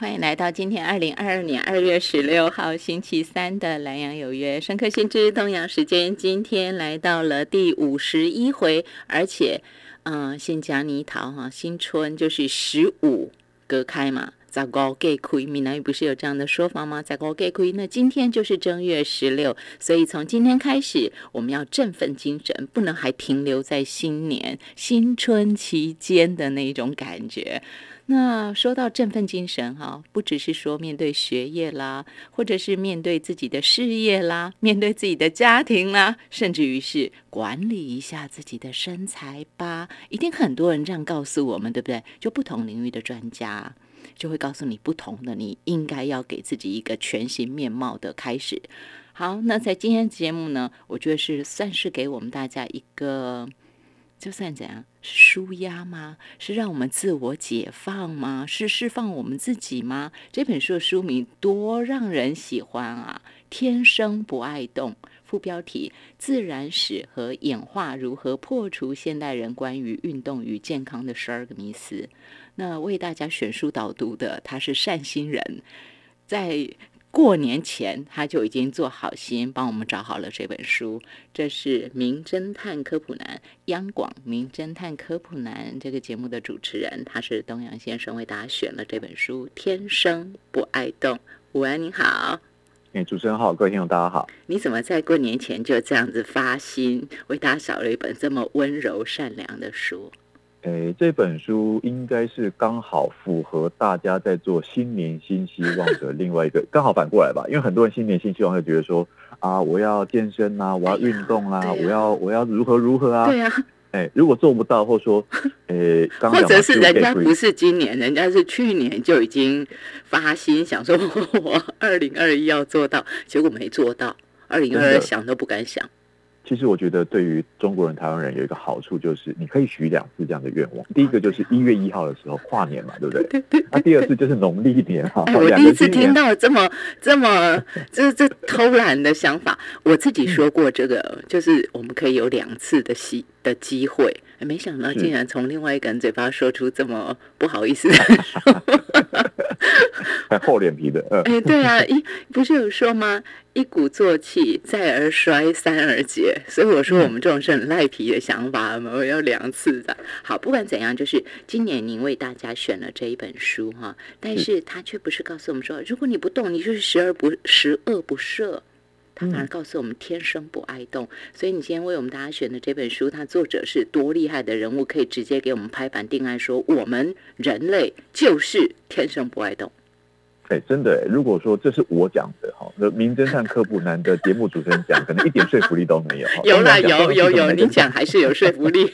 欢迎来到今天二零二二年二月十六号星期三的南阳有约，上课先知东阳时间，今天来到了第五十一回，而且，嗯，先讲泥桃哈，新春就是十五隔开嘛，在高给亏，闽南语不是有这样的说法吗？在高给亏，那今天就是正月十六，所以从今天开始，我们要振奋精神，不能还停留在新年新春期间的那种感觉。那说到振奋精神哈，不只是说面对学业啦，或者是面对自己的事业啦，面对自己的家庭啦，甚至于是管理一下自己的身材吧，一定很多人这样告诉我们，对不对？就不同领域的专家就会告诉你不同的，你应该要给自己一个全新面貌的开始。好，那在今天节目呢，我觉得是算是给我们大家一个。就算怎样，是舒压吗？是让我们自我解放吗？是释放我们自己吗？这本书的书名多让人喜欢啊！天生不爱动，副标题：自然史和演化如何破除现代人关于运动与健康的十二个迷思。那为大家选书导读的，他是善心人，在。过年前他就已经做好心帮我们找好了这本书，这是《名侦探科普男》央广《名侦探科普男》这个节目的主持人，他是东阳先生为大家选了这本书《天生不爱动》。午安，你好。哎，主持人好，各位听众大家好。你怎么在过年前就这样子发心为大家找了一本这么温柔善良的书？诶，这本书应该是刚好符合大家在做新年新希望的 另外一个，刚好反过来吧。因为很多人新年新希望会觉得说啊，我要健身啊，我要运动啦，我要我要如何如何啊？对啊。哎，如果做不到，或说，诶，或者是人家不是今年，人家是去年就已经发心想说，我二零二一要做到，结果没做到，二零二二想都不敢想。其实我觉得，对于中国人、台湾人有一个好处，就是你可以许两次这样的愿望。第一个就是一月一号的时候跨年嘛，对不对？对对。那第二次就是农历年哈。我第一次听到这么这么这这偷懒的想法。我自己说过，这个就是我们可以有两次的机的机会。没想到竟然从另外一个人嘴巴说出这么不好意思的话，还 厚脸皮的。嗯哎，对啊，一不是有说吗？一鼓作气，再而衰，三而竭。所以我说，我们这种是很赖皮的想法，我们要两次的。好，不管怎样，就是今年您为大家选了这一本书哈，但是他却不是告诉我们说，如果你不动，你就是十而不十恶不赦。他反而告诉我们天生不爱动，所以你今天为我们大家选的这本书，它作者是多厉害的人物，可以直接给我们拍板定案，说我们人类就是天生不爱动。哎，真的，如果说这是我讲的哈，那名侦探柯普南的节目主持人讲，可能一点说服力都没有。有啦，有有有，你讲还是有说服力。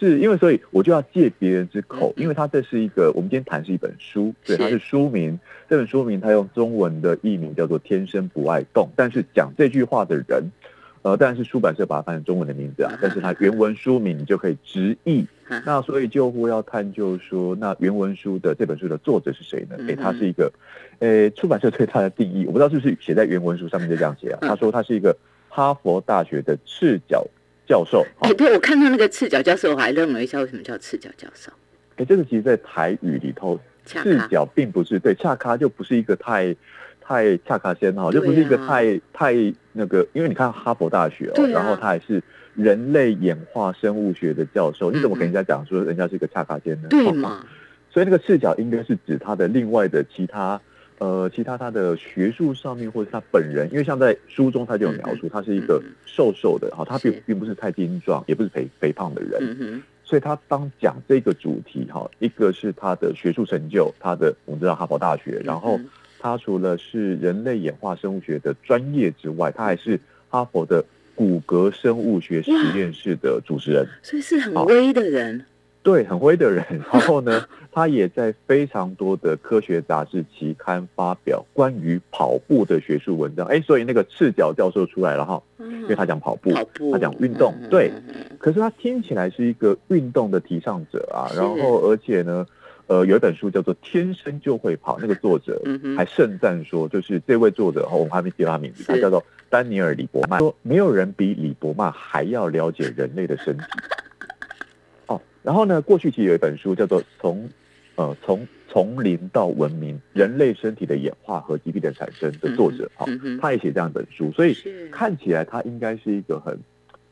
是因为所以我就要借别人之口，因为它这是一个我们今天谈是一本书，对，它是书名。这本书名它用中文的译名叫做《天生不爱动》，但是讲这句话的人，呃，当然是出版社把它翻成中文的名字啊。但是它原文书名你就可以直译。那所以救护要探究说，那原文书的这本书的作者是谁呢？诶，他是一个，诶，出版社对他的定义，我不知道是不是写在原文书上面就这样写啊。他说他是一个哈佛大学的赤脚。教授，哎，对我看到那个赤脚教授，我还愣了一下为什么叫赤脚教授。哎，这个其实，在台语里头，赤脚并不是对恰卡就不是一个太太恰卡先哈，就不是一个太太那个，因为你看哈佛大学哦，然后他还是人类演化生物学的教授，你怎么跟人家讲说人家是一个恰卡先呢？对嘛？所以那个赤脚应该是指他的另外的其他。呃，其他他的学术上面，或者他本人，因为像在书中他就有描述，他是一个瘦瘦的，哈，他并并不是太精壮，也不是肥肥胖的人，所以他当讲这个主题，哈，一个是他的学术成就，他的我们知道哈佛大学，然后他除了是人类演化生物学的专业之外，他还是哈佛的骨骼生物学实验室的主持人，所以是很威的人。对，很灰的人。然后呢，他也在非常多的科学杂志期刊发表关于跑步的学术文章。哎，所以那个赤脚教授出来了哈，因为他讲跑步，他讲运动。对，可是他听起来是一个运动的提倡者啊。然后，而且呢，呃，有一本书叫做《天生就会跑》，那个作者还盛赞说，就是这位作者，我们还没提他名字，他叫做丹尼尔·李伯曼，说没有人比李伯曼还要了解人类的身体。然后呢？过去其实有一本书叫做《从呃从从零到文明，人类身体的演化和疾病的产生的作者，哈、他也写这样一本书，所以看起来他应该是一个很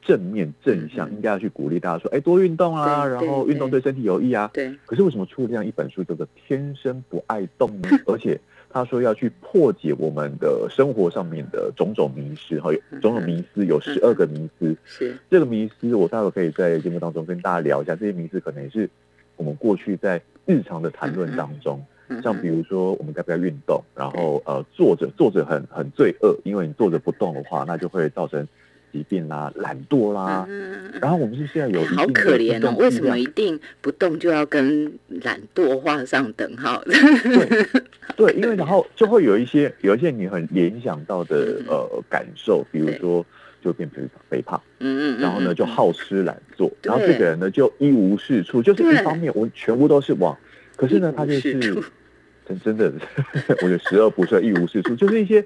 正面正向，应该要去鼓励大家说，哎，多运动啊，然后对运动对身体有益啊。对，可是为什么出了这样一本书叫做《天生不爱动》呢？而且他说要去破解我们的生活上面的种种迷失，哈，有种种迷思，有十二个迷思。是这个迷思，我待会可以在节目当中跟大家聊一下。这些迷思可能也是我们过去在日常的谈论当中，嗯像比如说我们该不该运动，然后呃坐着坐着很很罪恶，因为你坐着不动的话，那就会造成疾病啦、懒惰啦。嗯然后我们是现在有好可怜哦！为什么一定不动就要跟懒惰画上等号？对，对 因为然后就会有一些有一些你很联想到的嗯呃感受，比如说就变肥肥胖，嗯嗯，然后呢嗯就好吃懒做，然后这个人呢就一无是处，就是一方面我全部都是往，可是呢他就是 真真的，我觉得十恶不赦一无是处，就是一些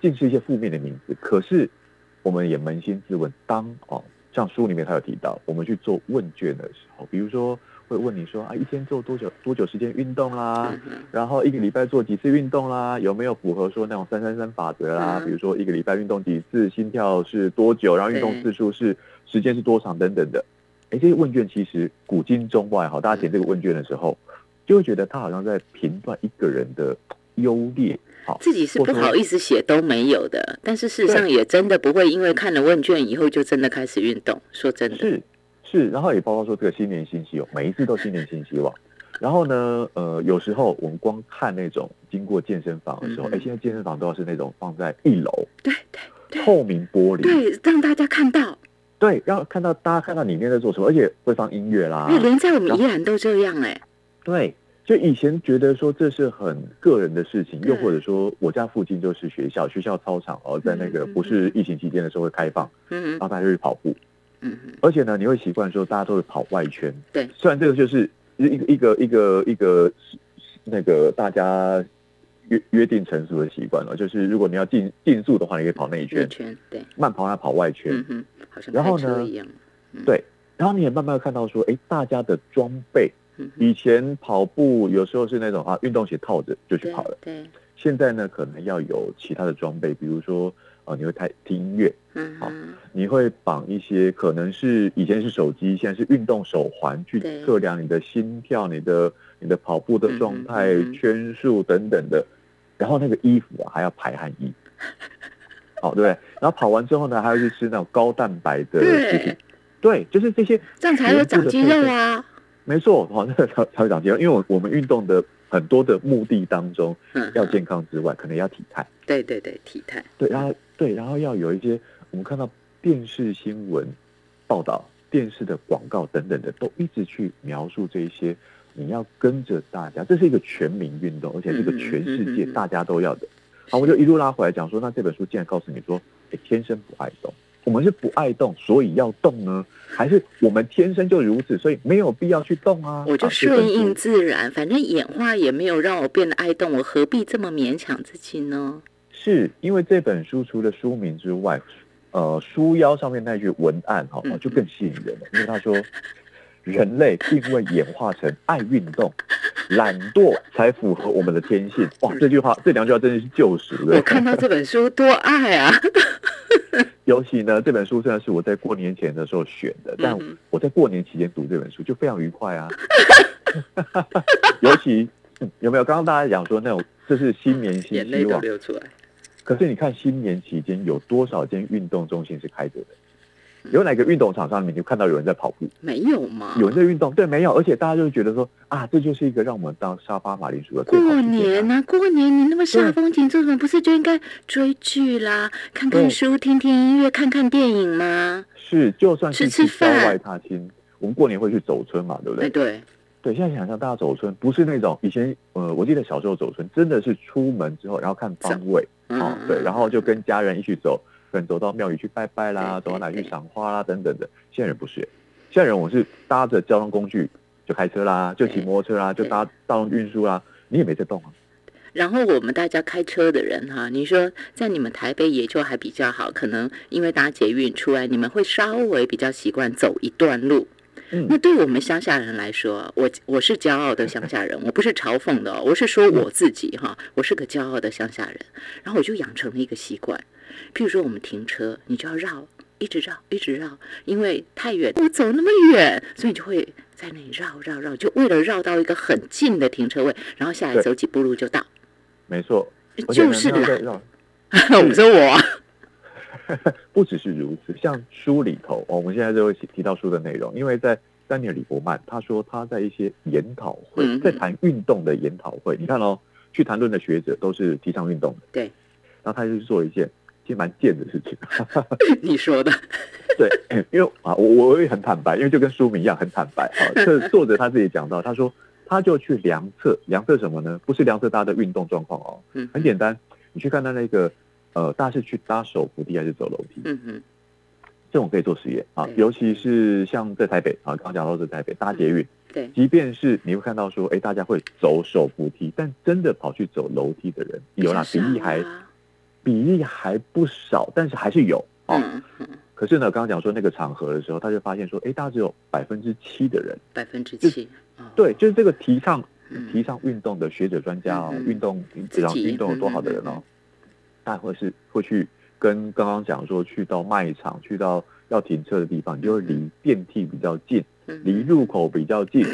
尽是一些负面的名字。可是我们也扪心自问，当哦像书里面他有提到，我们去做问卷的时候，比如说会问你说啊一天做多久多久时间运动啦，然后一个礼拜做几次运动啦？有没有符合说那种三三三法则啦？嗯比如说一个礼拜运动几次，心跳是多久，然后运动次数是时间是多长等等的。哎，这些问卷其实古今中外哈，大家填这个问卷的时候，就会觉得他好像在评断一个人的优劣。好，自己是不好意思写都没有的，但是事实上也真的不会因为看了问卷以后就真的开始运动。说真的，是是，然后也包括说这个新年新希望，每一次都新年新希望。然后呢，呃，有时候我们光看那种经过健身房的时候，嗯。哎、现在健身房都要是那种放在一楼对对对。透明玻璃，对，让大家看到，对，让看到大家看到里面在做什么，而且会放音乐啦。哎，连在我们宜兰都这样哎，对，就以前觉得说这是很个人的事情，又或者说我家附近就是学校，学校操场哦，在那个不是疫情期间的时候会开放，嗯然后大家就去跑步，嗯嗯，而且呢，你会习惯说大家都会跑外圈。对，虽然这个就是一个一个一个一个那个大家约约定成熟的习惯了，就是如果你要竞竞速的话，你可以跑内一圈，圈对，慢跑要跑外圈。嗯哼，好像然后呢对，然后你也慢慢看到说，哎，大家的装备，以前跑步有时候是那种啊，运动鞋套着就去跑了，对，现在呢，可能要有其他的装备，比如说呃，你会听听音乐，好嗯哼，你会绑一些可能是以前是手机，现在是运动手环，去测量你的心跳、你的你的跑步的状态、嗯嗯嗯。圈数等等的。然后那个衣服啊，还要排汗衣，好、对不对？然后跑完之后呢，还要去吃那种高蛋白的食品。对，对，就是这些这样才有长肌肉啊，没错，好，那个才才会长肌肉，因为我我们运动的很多的目的当中，嗯，要健康之外，可能要体态，对对对，体态，对，然后对，然后要有一些我们看到电视新闻报道、电视的广告等等的，都一直去描述这一些，你要跟着大家，这是一个全民运动，而且这个全世界大家都要的。好，我就一路拉回来讲说，那这本书竟然告诉你说，哎，天生不爱动。我们是不爱动，所以要动呢？还是我们天生就如此，所以没有必要去动啊？我就顺应自然，反正演化也没有让我变得爱动，我何必这么勉强自己呢？是因为这本书除了书名之外，呃，书腰上面那句文案哈、嗯就更吸引人了，因为他说，人类并未演化成爱运动，懒惰才符合我们的天性。哇，这句话这两句话真的是救赎的。我看到这本书多爱啊！尤其呢，这本书虽然是我在过年前的时候选的，但我在过年期间读这本书就非常愉快啊。尤其、嗯有没有刚刚大家讲说那种这是新年新眼泪都希望，流出来。可是你看新年期间有多少间运动中心是开着的？有哪个运动场上面你就看到有人在跑步，没有吗？有人在运动？对，没有，而且大家就会觉得说啊，这就是一个让我们当沙发马铃薯的最好过。年啊，过年你那么煞风景，做什么不是就应该追剧啦、看看书、听听音乐、看看电影吗？是，就算是去郊饭外踏青，我们过年会去走村嘛，对不哎，对？对，对，现在想象大家走村不是那种以前呃，我记得小时候走村真的是出门之后，然后看方位，哦，对，然后就跟家人一起走，可能走到庙宇去拜拜啦，走到哪去赏花啦等等的。现在人不是，现在人我是搭着交通工具就开车啦，就骑摩托车啦，就搭大众运输啦，你也没在动啊。然后我们大家开车的人哈，你说在你们台北也就还比较好，可能因为搭捷运出来，你们会稍微比较习惯走一段路，嗯那对我们乡下人来说，我我是骄傲的乡下人，我不是嘲讽的哦、我是说我自己哈，我是个骄傲的乡下人。然后我就养成了一个习惯，譬如说我们停车，你就要绕，一直绕，一直绕，因为太远，我走那么远，所以你就会在那里绕绕绕，就为了绕到一个很近的停车位，然后下来走几步路就到。没错，就是懒，那要再让 我说我啊，不只是如此，像书里头，哦我们现在就会提到书的内容，因为在丹尼尔·李伯曼他说他在一些研讨会，嗯在谈运动的研讨会，你看哦，去谈论的学者都是提倡运动的，对，然后他就去做一件其实蛮贱的事情，你说的，对，因为啊，我我也很坦白，因为就跟书名一样很坦白啊。这 作者他自己讲到，他说他就去量测，量测什么呢？不是量测大家的运动状况哦，嗯很简单，你去看他那个呃，大家是去搭手扶梯还是走楼梯？嗯哼，这种可以做实验啊，尤其是像在台北啊，刚刚讲到是台北搭捷运，对，即便是你会看到说，哎，大家会走手扶梯，但真的跑去走楼梯的人有啦，比例还啊比例还不少，但是还是有哦。嗯嗯，可是呢，刚刚讲说那个场合的时候，他就发现说，哎，大概只有百分之七的人，百分之七，哦。对，就是这个提倡嗯。提倡运动的学者专家哦，运动自己这样运动有多好的人哦，他会是会去跟刚刚讲说去到卖场，去到要停车的地方，就会离电梯比较近，嗯离入口比较近，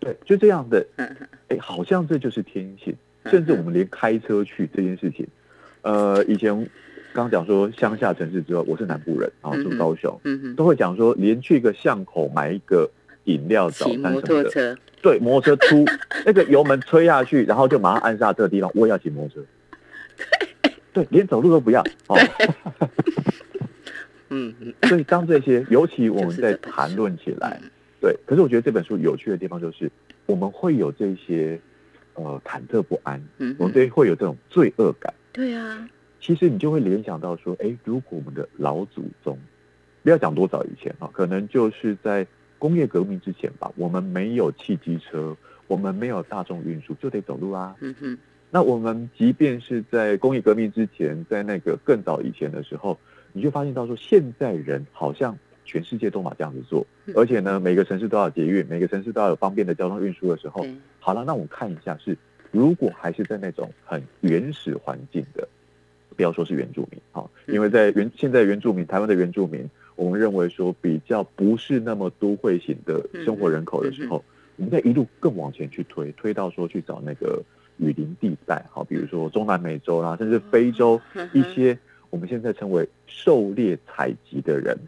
对，就这样的，哎，好像这就是天性，嗯。甚至我们连开车去这件事情，呃，以前刚刚讲说乡下城市之后，我是南部人啊，住嗯嗯高雄，都会讲说，连去一个巷口买一个饮料、早骑摩餐什么的，托车，对，摩托车出 那个油门吹下去，然后就马上按下这个地方，我也要骑摩托车。对，连走路都不要哦。嗯嗯，所以当这些，尤其我们在谈论起来，嗯对，可是我觉得这本书有趣的地方就是，我们会有这些呃忐忑不安，我们对会有这种罪恶感。对啊，其实你就会联想到说，哎，如果我们的老祖宗，不要讲多早以前啊，可能就是在工业革命之前吧，我们没有汽机车，我们没有大众运输，就得走路啊。嗯哼，那我们即便是在工业革命之前，在那个更早以前的时候，你就发现到说，现在人好像全世界都嘛这样子做，嗯。而且呢，每个城市都要有捷运，每个城市都要有方便的交通运输的时候，对，好了，那我们看一下是，如果还是在那种很原始环境的，不要说是原住民啊，嗯。因为在原现在原住民台湾的原住民，我们认为说比较不是那么都会型的生活人口的时候，我们再一路更往前去推，推到说去找那个雨林地带，好，比如说中南美洲啦，甚至非洲一些我们现在称为狩猎采集的人，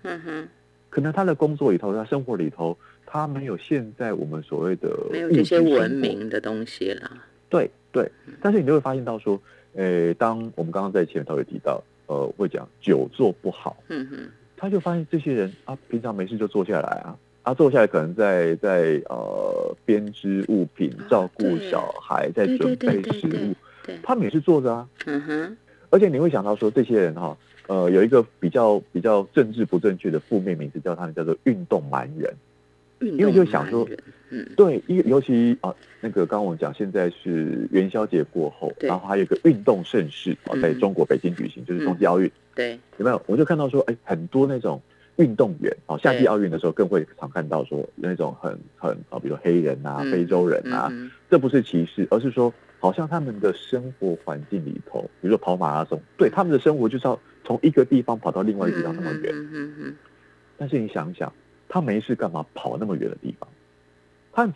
可能他的工作里头，他生活里头，他没有现在我们所谓的没有这些文明的东西了，对对，但是你就会发现到说，呃，当我们刚刚在前头也提到，呃，会讲久坐不好，嗯哼，他就发现这些人啊，平常没事就坐下来啊，啊，坐下来可能在在呃编织物品啊，照顾小孩，在准备食物，对，他们也是坐着啊，嗯哼，而且你会想到说，这些人哈、呃，有一个比较比较政治不正确的负面名字，叫他们叫做运动蛮人。运因为就想说嗯，对，因为尤其啊，那个刚刚我们讲，现在是元宵节过后，然后还有一个运动盛事啊，嗯。在中国北京举行，就是冬季奥运，对，有没有？我就看到说，哎，很多那种运动员啊，夏季对。奥运的时候更会常看到说那种很很啊，比如说黑人啊、嗯非洲人啊，嗯这不是歧视，而是说好像他们的生活环境里头，比如说跑马拉松，对他们的生活就是要从一个地方跑到另外一个地方那么远，嗯嗯嗯但是你想一想，他没事干嘛跑那么远的地方？他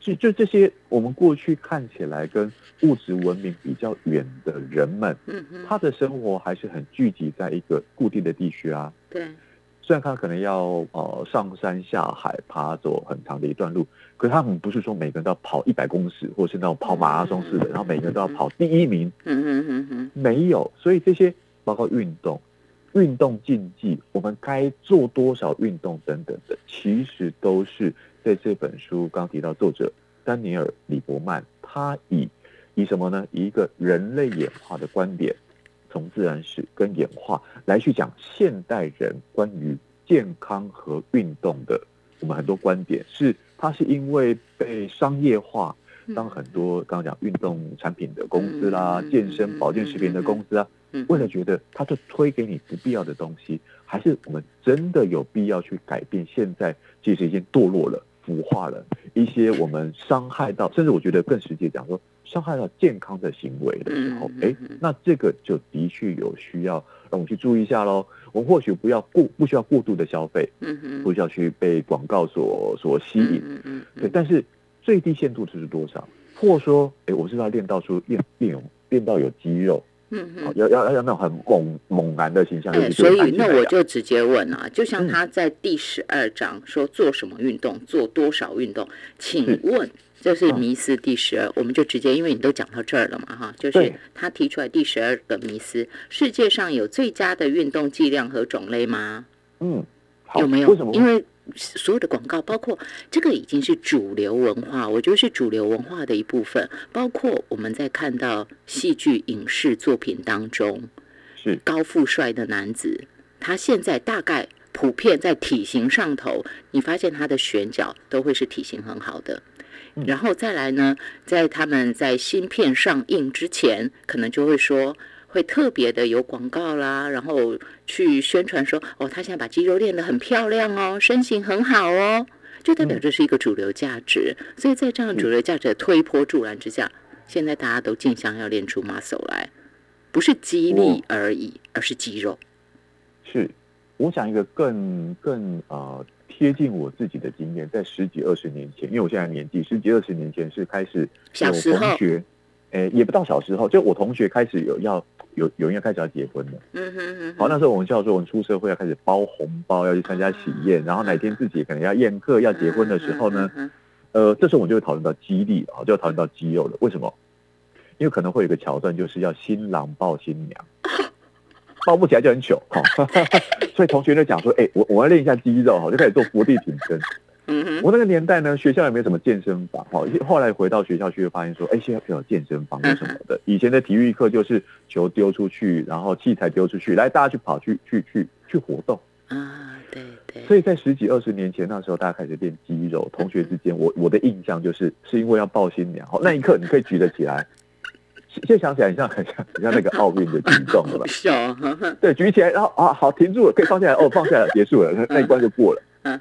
就就这些我们过去看起来跟物质文明比较远的人们，嗯嗯，他的生活还是很聚集在一个固定的地区啊。对，虽然他可能要呃上山下海爬走很长的一段路，可是他们不是说每个人都要跑一百公尺，或是那种跑马拉松似的，然后每个人都要跑第一名，嗯嗯嗯嗯没有。所以这些包括运动、运动竞技，我们该做多少运动等等的，其实都是在这本书刚提到作者丹尼尔·李伯曼，他以以什么呢？以一个人类演化的观点，从自然史跟演化来去讲现代人关于健康和运动的我们很多观点，是他是因为被商业化。嗯，当很多刚刚讲运动产品的公司啦、嗯健身保健食品的公司啊，嗯为了觉得他就推给你不必要的东西，还是我们真的有必要去改变现在其实已经堕落了、腐化了一些我们伤害到，甚至我觉得更直接讲说伤害到健康的行为的时候，哎，那这个就的确有需要让我们去注意一下喽。我们或许不要过不需要过度的消费，不需要去被广告所所吸引，对，但是最低限度就是多少？或者说，哎，我是要练到出练练有练到有肌肉。嗯嗯，要要要那种很猛猛男的形象。对，所以那我就直接问啊，就像他在第十二章说做什么运动，做多少运动？请问这是迷思第十二，我们就直接，因为你都讲到这儿了嘛，哈，就是他提出来第十二个迷思：世界上有最佳的运动剂量和种类吗？嗯，有没有？为什么？因为所有的广告，包括这个已经是主流文化，我觉得是主流文化的一部分。包括我们在看到戏剧、影视作品当中，是高富帅的男子，他现在大概普遍在体型上头，你发现他的选角都会是体型很好的。然后再来呢，在他们在新片上映之前，可能就会说。会特别的有广告啦，然后去宣传说，哦，他现在把肌肉练得很漂亮哦，身形很好哦，就代表这是一个主流价值。所以在这样主流价值的推波助澜之下，现在大家都竞相要练出 muscle 来，不是肌力而已，而是肌肉。是，我想一个更更呃贴近我自己的经验，在十几二十年前，因为我现在年纪十几二十年前是开始小时候，诶，也不到小时候，就我同学开始有要。有有人要开始要结婚了，嗯哼哼。好，那时候我们叫做我们出社会要开始包红包，要去参加喜宴，然后哪天自己可能要宴客要结婚的时候呢，呃，这时候我们就会讨论到激励啊，就要讨论到肌肉了。为什么？因为可能会有一个桥段，就是要新郎抱新娘，抱不起来就很糗哈。所以同学就讲说，哎，我我要练一下肌肉哈，就开始做伏地挺身。嗯我那个年代呢，学校也没什么健身房，哈。后来回到学校去，就发现说，哎，现在有健身房有什么的。以前的体育课就是球丢出去，然后器材丢出去，来大家去跑去去去去活动。啊，对对。所以在十几二十年前那时候，大家开始练肌肉。同学之间，我 我的印象就是，是因为要抱新娘，那一刻你可以举得起来。现在想起来，你像很像很像那个奥运的举重对吧？是啊。对，举起来，然后啊，好，停住了，可以放下来。哦，放下来，结束了，那一关就过了。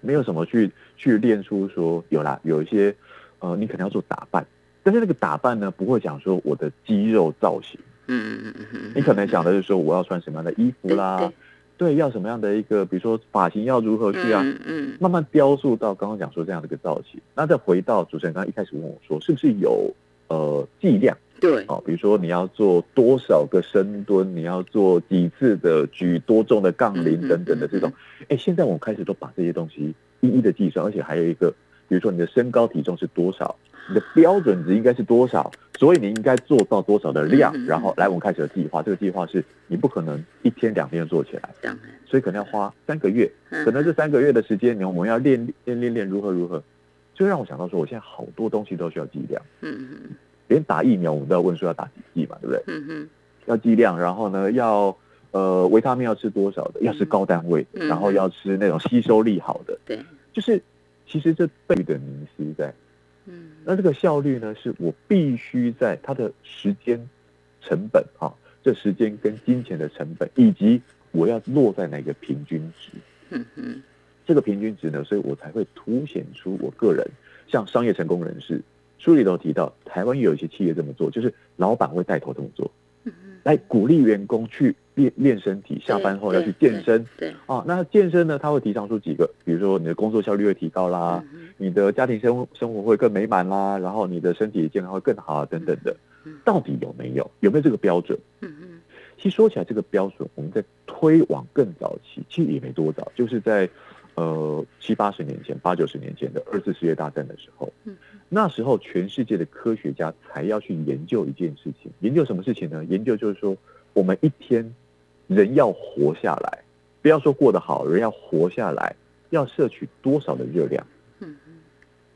没有什么去去练出说有啦，有一些呃，你可能要做打扮，但是那个打扮呢，不会讲说我的肌肉造型，嗯嗯嗯嗯，你可能讲的是说我要穿什么样的衣服啦，对，要什么样的一个，比如说发型要如何去啊，嗯，慢慢雕塑到刚刚讲说这样的一个造型，那再回到主持人刚刚一开始问我说，是不是有呃剂量？对，哦，比如说你要做多少个深蹲，你要做几次的举多重的杠铃等等的这种，哎，现在我们开始都把这些东西一一的计算，而且还有一个，比如说你的身高体重是多少，你的标准值应该是多少，所以你应该做到多少的量，然后来我们开始的计划，这个计划是你不可能一天两天就做起来，所以可能要花三个月，可能这三个月的时间，你我们要练练练练如何如何，就让我想到说，我现在好多东西都需要计量，嗯嗯。连打疫苗，我们都要问说要打几剂嘛，对不对？嗯哼，要剂量，然后呢，要呃维他命要吃多少的，要吃高单位，然后要吃那种吸收力好的。对，就是其实这背的迷思在，嗯，那这个效率呢，是我必须在它的时间成本哈，这时间跟金钱的成本，以及我要落在哪个平均值，嗯哼，这个平均值呢，所以我才会凸显出我个人像商业成功人士。书里头提到，台湾也有一些企业这么做，就是老板会带头这么做，来鼓励员工去练练身体，下班后要去健身。对啊，那健身呢，他会提倡出几个，比如说你的工作效率会提高啦，你的家庭生生活会更美满啦，然后你的身体健康会更好啊，等等的。到底有没有？有没有这个标准？嗯嗯。其实说起来，这个标准我们在推往更早期，其实也没多早，就是在呃七八十年前、八九十年前的二次世界大战的时候。嗯。那时候，全世界的科学家才要去研究一件事情，研究什么事情呢？研究就是说，我们一天人要活下来，不要说过得好，人要活下来，要摄取多少的热量？嗯嗯，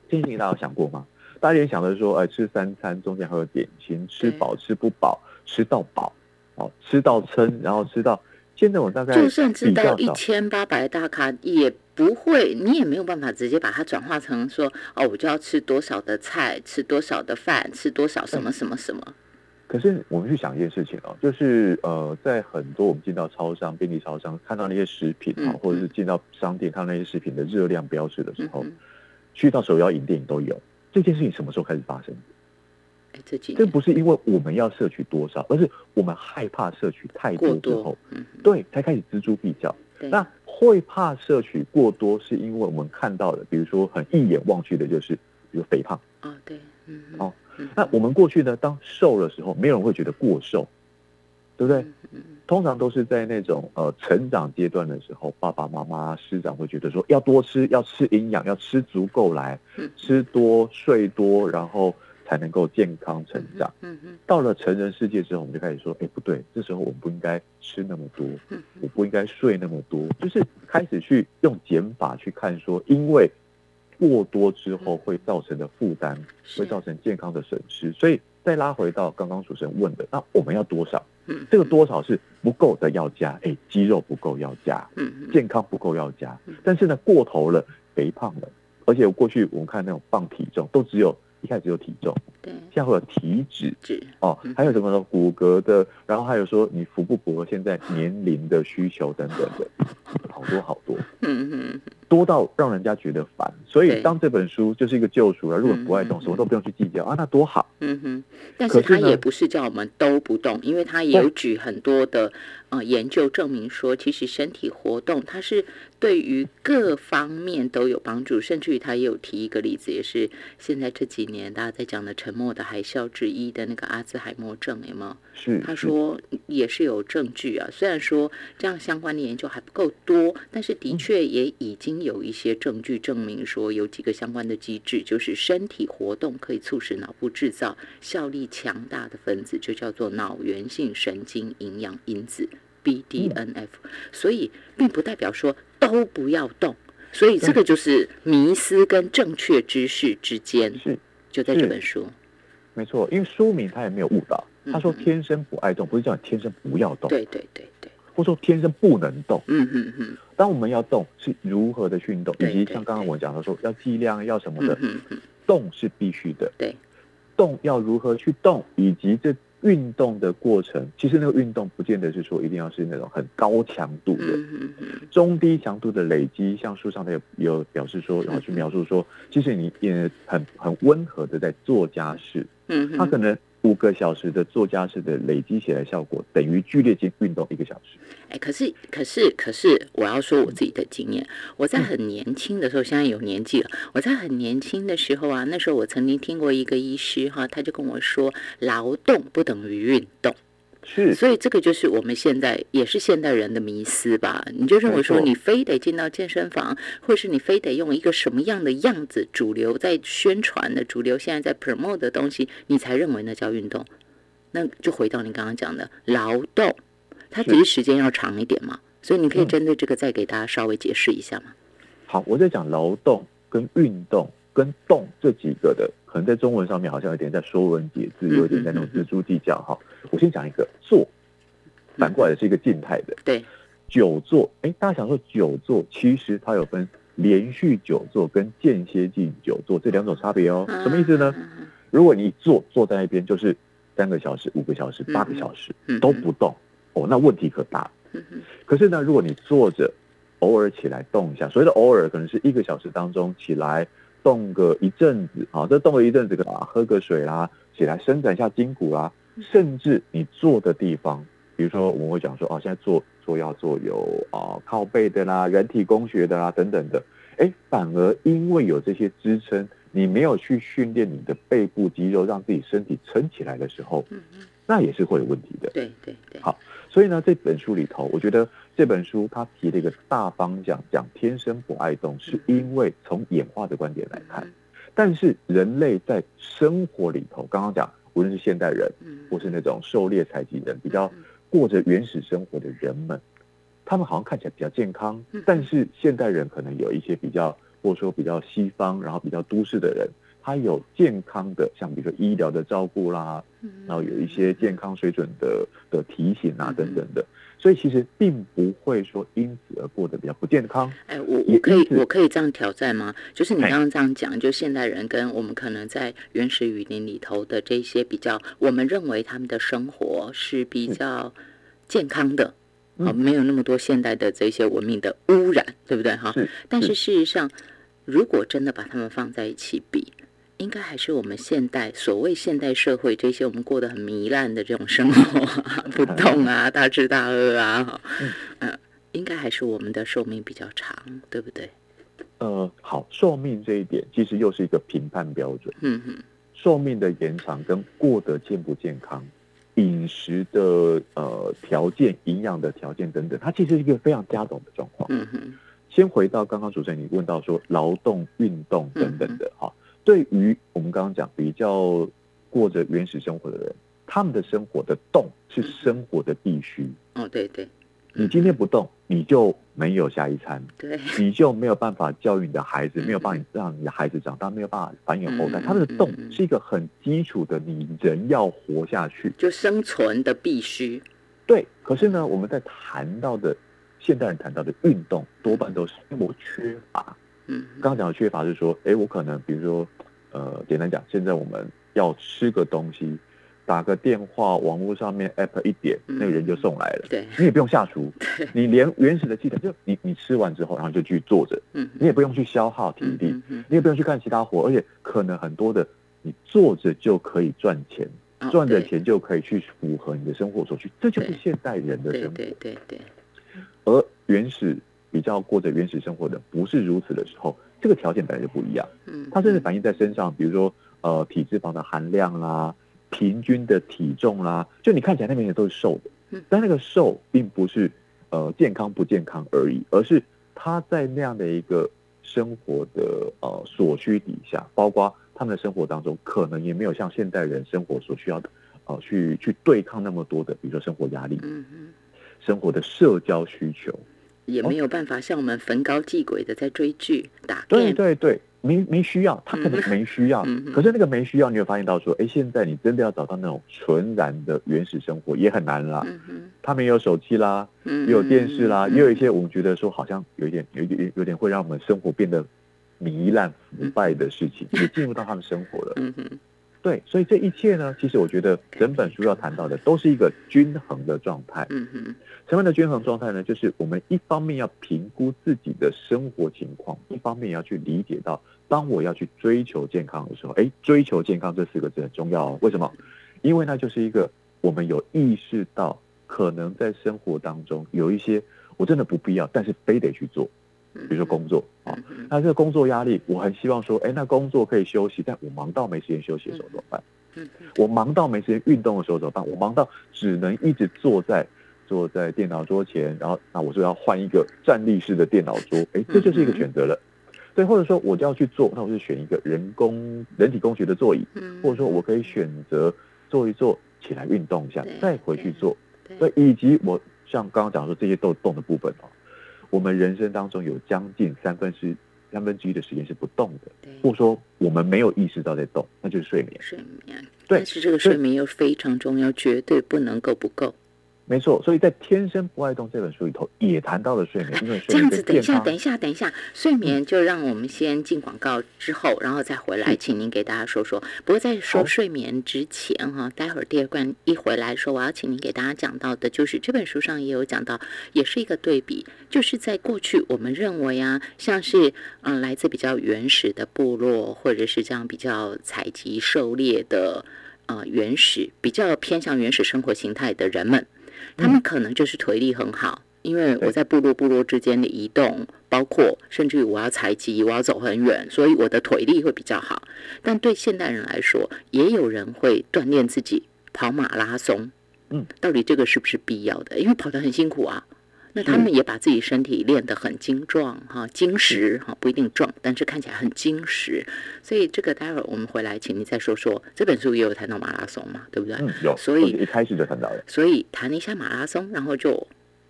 这件事情大家有想过吗？大家也想的是说，哎，吃三餐中间还有点心，吃饱吃不饱，吃到饱，哦，吃到撑，然后吃到。现在我大概就算知道一千八百大卡，也不会，你也没有办法直接把它转化成说，哦，我就要吃多少的菜，吃多少的饭，吃多少什么什么什么。可是我们去想一件事情哦，就是呃，在很多我们进到超商、便利超商看到那些食品啊，或者是进到商店看到那些食品的热量标识的时候，去到手摇饮店都有。这件事情什么时候开始发生？这几这不是因为我们要摄取多少，而是我们害怕摄取太多之后，对，才开始锱铢必较。那会怕摄取过多，是因为我们看到的，比如说很一眼望去的就是，比如肥胖啊，对，嗯，哦，那我们过去呢，当瘦的时候，没有人会觉得过瘦，对不对？通常都是在那种呃成长阶段的时候，爸爸妈妈师长会觉得说要多吃，要吃营养，要吃足够来，吃多睡多，然后。才能够健康成长。嗯嗯，到了成人世界之后，我们就开始说：，哎，不对，这时候我们不应该吃那么多，我不应该睡那么多，就是开始去用减法去看，说因为过多之后会造成的负担，会造成健康的损失。所以再拉回到刚刚主持人问的，那我们要多少？嗯，这个多少是不够的要加，哎，肌肉不够要加，嗯嗯，健康不够要加，但是呢，过头了，肥胖了，而且过去我们看那种磅体重都只有。一开始有体重，对，现在会有体脂，哦，还有什么呢？骨骼的，然后还有说你符不符合现在年龄的需求等等的，好多好多，嗯嗯，多到让人家觉得烦。所以当这本书就是一个救赎了，如果不爱动，什么都不用去计较啊，那多好。嗯哼，但是他也不是叫我们都不动，因为他也有举很多的。啊，研究证明说，其实身体活动它是对于各方面都有帮助，甚至于他也有提一个例子，也是现在这几年大家在讲的沉默的海啸之一的那个阿兹海默症，有没有？是，他说也是有证据啊。虽然说这样相关的研究还不够多，但是的确也已经有一些证据证明说，有几个相关的机制，就是身体活动可以促使脑部制造效力强大的分子，就叫做脑源性神经营养因子。BDNF，所以并不代表说都不要动，所以这个就是迷思跟正确知识之间是就在这本书，没错，因为书名他也没有误导，他说天生不爱动，不是叫你天生不要动，对对对对，或者说天生不能动，嗯嗯嗯，当我们要动是如何的运动，以及像刚刚我讲的说要剂量要什么的，动是必须的，对，动要如何去动，以及这。运动的过程，其实那个运动不见得是说一定要是那种很高强度的，中低强度的累积。像书上的有有表示说，然后去描述说，其实你也很很温和的在做家事，嗯，他可能。五个小时的作家式的累积起来效果，等于剧烈性运动一个小时。哎，可是，可是，可是，我要说我自己的经验。我在很年轻的时候，现在有年纪了。我在很年轻的时候啊，那时候我曾经听过一个医师哈，他就跟我说，劳动不等于运动。是，所以这个就是我们现在也是现代人的迷思吧？你就认为说你非得进到健身房，或是你非得用一个什么样的样子，主流在宣传的、主流现在在 promote 的东西，你才认为那叫运动？那就回到你刚刚讲的劳动，它只是时间要长一点嘛？所以你可以针对这个再给大家稍微解释一下吗？好，我在讲劳动跟运动。跟动这几个的，可能在中文上面好像有点在说文解字，有点在那种锱铢计较哈。我先讲一个坐，反过来是一个静态的。对，久坐，哎，大家想说久坐，其实它有分连续久坐跟间歇性久坐这两种差别哦。什么意思呢？如果你坐坐在那边，就是三个小时、五个小时、八个小时都不动，哦，那问题可大。可是呢，如果你坐着，偶尔起来动一下，所谓的偶尔，可能是一个小时当中起来。动个一阵子，啊，这动了一阵子，啊，喝个水啦，起来伸展一下筋骨啦，甚至你坐的地方，比如说我们会讲说，哦，现在坐坐要做有啊靠背的啦，人体工学的啦等等的，哎，反而因为有这些支撑，你没有去训练你的背部肌肉，让自己身体撑起来的时候，那也是会有问题的。对对对，好，所以呢，这本书里头，我觉得。这本书他提了一个大方向，讲天生不爱动，是因为从演化的观点来看，但是人类在生活里头，刚刚讲，无论是现代人，或是那种狩猎采集人，比较过着原始生活的人们，他们好像看起来比较健康，但是现代人可能有一些比较，或者说比较西方，然后比较都市的人，他有健康的，像比如说医疗的照顾啦，然后有一些健康水准的的提醒啊等等的，所以其实并不会说因此而过得比较不健康。哎，我我可以我可以这样挑战吗？就是你刚刚这样讲，就现代人跟我们可能在原始雨林里头的这些比较，我们认为他们的生活是比较健康的，哦，没有那么多现代的这些文明的污染，对不对？哈，但是事实上，如果真的把他们放在一起比。应该还是我们现代所谓现代社会这些我们过得很糜烂的这种生活，不动啊，大吃大喝啊，嗯，应该还是我们的寿命比较长，对不对？呃，好，寿命这一点其实又是一个评判标准。嗯哼，寿命的延长跟过得健不健康、饮食的呃条件、营养的条件等等，它其实是一个非常加总的状况。嗯哼，先回到刚刚主持人你问到说劳动、运动等等的哈。对于我们刚刚讲比较过着原始生活的人，他们的生活的动是生活的必须。哦，对对，你今天不动，你就没有下一餐，对，你就没有办法教育你的孩子，没有办法让你的孩子长大，没有办法繁衍后代。他们的动是一个很基础的，你人要活下去，就生存的必须。对，可是呢，我们在谈到的现代人谈到的运动，多半都是因为我缺乏。嗯，刚刚讲的缺乏是说，哎，我可能比如说，呃，简单讲，现在我们要吃个东西，打个电话，网络上面 app 一点，那个人就送来了。对，你也不用下厨，你连原始的气统，就你你吃完之后，然后就去坐着，嗯，你也不用去消耗体力，你也不用去干其他活，而且可能很多的，你坐着就可以赚钱，赚的钱就可以去符合你的生活所需，这就是现代人的生活。对对对，而原始。比较过着原始生活的不是如此的时候，这个条件本来就不一样。嗯，它甚至反映在身上，比如说呃体脂肪的含量啦，平均的体重啦，就你看起来那边人都是瘦的，嗯，但那个瘦并不是呃健康不健康而已，而是他在那样的一个生活的呃所需底下，包括他们的生活当中，可能也没有像现代人生活所需要的呃去去对抗那么多的，比如说生活压力，嗯嗯，生活的社交需求。也没有办法像我们逢高继鬼的在追剧打。对对对，没没需要，他可能没需要。可是那个没需要，你有发现到说，哎，现在你真的要找到那种纯然的原始生活也很难啦。他们也有手机啦，也有电视啦，也有一些我们觉得说好像有一点、有点、有点会让我们生活变得糜烂腐败的事情，也进入到他们生活了。对，所以这一切呢，其实我觉得整本书要谈到的都是一个均衡的状态。嗯哼，什么样的均衡状态呢？就是我们一方面要评估自己的生活情况，一方面要去理解到，当我要去追求健康的时候，哎，追求健康这四个字很重要哦。为什么？因为那就是一个我们有意识到，可能在生活当中有一些我真的不必要，但是非得去做。比如说工作啊，那这个工作压力，我很希望说，哎，那工作可以休息，但我忙到没时间休息的时候怎么办？我忙到没时间运动的时候怎么办？我忙到只能一直坐在坐在电脑桌前，然后那我就要换一个站立式的电脑桌，哎，这就是一个选择了。对，或者说我就要去做，那我就选一个人工人体工学的座椅，或者说我可以选择坐一坐起来运动一下，再回去做。对，以及我像刚刚讲说这些都动的部分哦。我们人生当中有将近三分之三分之一的时间是不动的，或者说我们没有意识到在动，那就是睡眠。睡眠，对，但是这个睡眠又非常重要，绝对不能够不够。没错，所以在《天生不爱动》这本书里头也谈到了睡眠，因为这样子，等一下，等一下，等一下，睡眠就让我们先进广告之后，然后再回来，请您给大家说说。不过在说睡眠之前哈，待会儿第二关一回来说，我要请您给大家讲到的就是这本书上也有讲到，也是一个对比，就是在过去我们认为啊，像是嗯来自比较原始的部落，或者是这样比较采集狩猎的啊原始，比较偏向原始生活形态的人们。他们可能就是腿力很好，因为我在部落部落之间的移动，包括甚至于我要采集，我要走很远，所以我的腿力会比较好。但对现代人来说，也有人会锻炼自己跑马拉松。嗯，到底这个是不是必要的？因为跑得很辛苦啊。那他们也把自己身体练得很精壮哈，精实哈，不一定壮，但是看起来很精实。所以这个待会儿我们回来，请你再说说这本书也有谈到马拉松嘛，对不对？嗯，有。所以一开始就谈到了。所以谈一下马拉松，然后就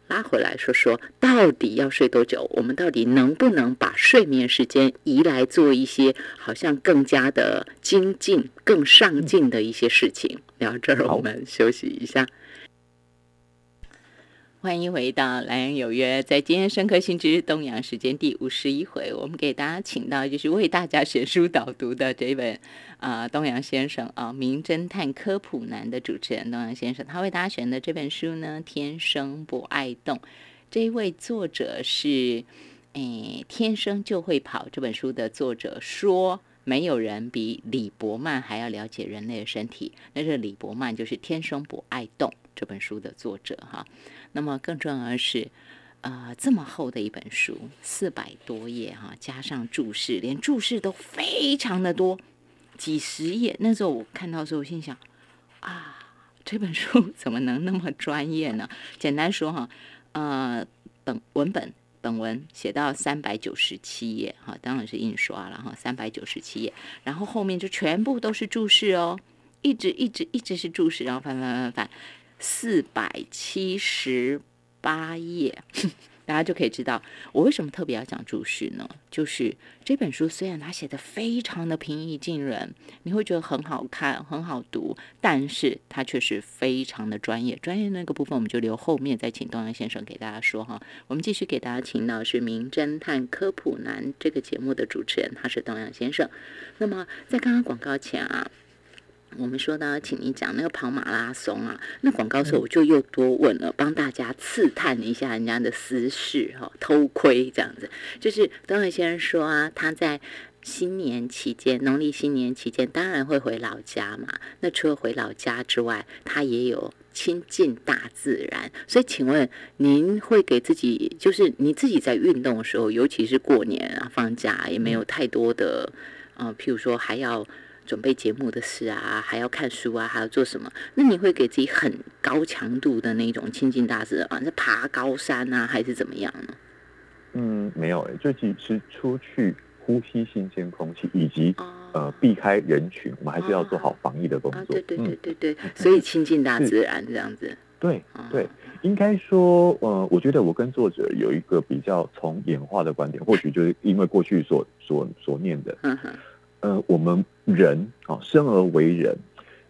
拉回来说说，到底要睡多久？我们到底能不能把睡眠时间移来做一些好像更加的精进、更上进的一些事情？聊到这儿，我们休息一下。欢迎回到《莱阳有约》。在今天深刻新知东阳时间第五十一回，我们给大家请到就是为大家选书导读的这一本啊东阳先生啊《名侦探科普男》的主持人东阳先生，他为大家选的这本书呢《天生不爱动》。这一位作者是诶，天生就会跑这本书的作者说，没有人比李伯曼还要了解人类的身体。那这李伯曼就是《天生不爱动》这本书的作者哈。那么更重要的是，呃，这么厚的一本书，四百多页哈，加上注释，连注释都非常的多，几十页。那时候我看到时候，心想，啊，这本书 怎么能那么专业呢？简单说哈，呃，本文本本文写到三百九十七页哈，当然是印刷了哈，三百九十七页，然后后面就全部都是注释哦，一直一直一直是注释，然后翻翻翻翻。四百七十八页，大家就可以知道我为什么特别要讲注释呢？就是这本书虽然它写的非常的平易近人，你会觉得很好看、很好读，但是它却是非常的专业。专业那个部分我们就留后面再请东阳先生给大家说哈。我们继续给大家请到是《名侦探科普男》这个节目的主持人，他是东阳先生。那么在刚刚广告前啊。我们说到，请你讲那个跑马拉松啊，那广告时候我就又多问了，帮大家刺探一下人家的私事哈，偷窥这样子。就是东伟先生说啊，他在新年期间，农历新年期间，当然会回老家嘛。那除了回老家之外，他也有亲近大自然。所以，请问您会给自己，就是你自己在运动的时候，尤其是过年啊，放假也没有太多的，呃，譬如说还要。准备节目的事啊，还要看书啊，还要做什么？那你会给自己很高强度的那种亲近大自然，是爬高山啊，还是怎么样呢？嗯，没有诶，就只是出去呼吸新鲜空气，以及呃避开人群，我们还是要做好防疫的工作。对对对对对，所以亲近大自然这样子。对对，应该说，呃，我觉得我跟作者有一个比较从演化的观点，或许就是因为过去所所所念的。呃，我们人啊，生而为人，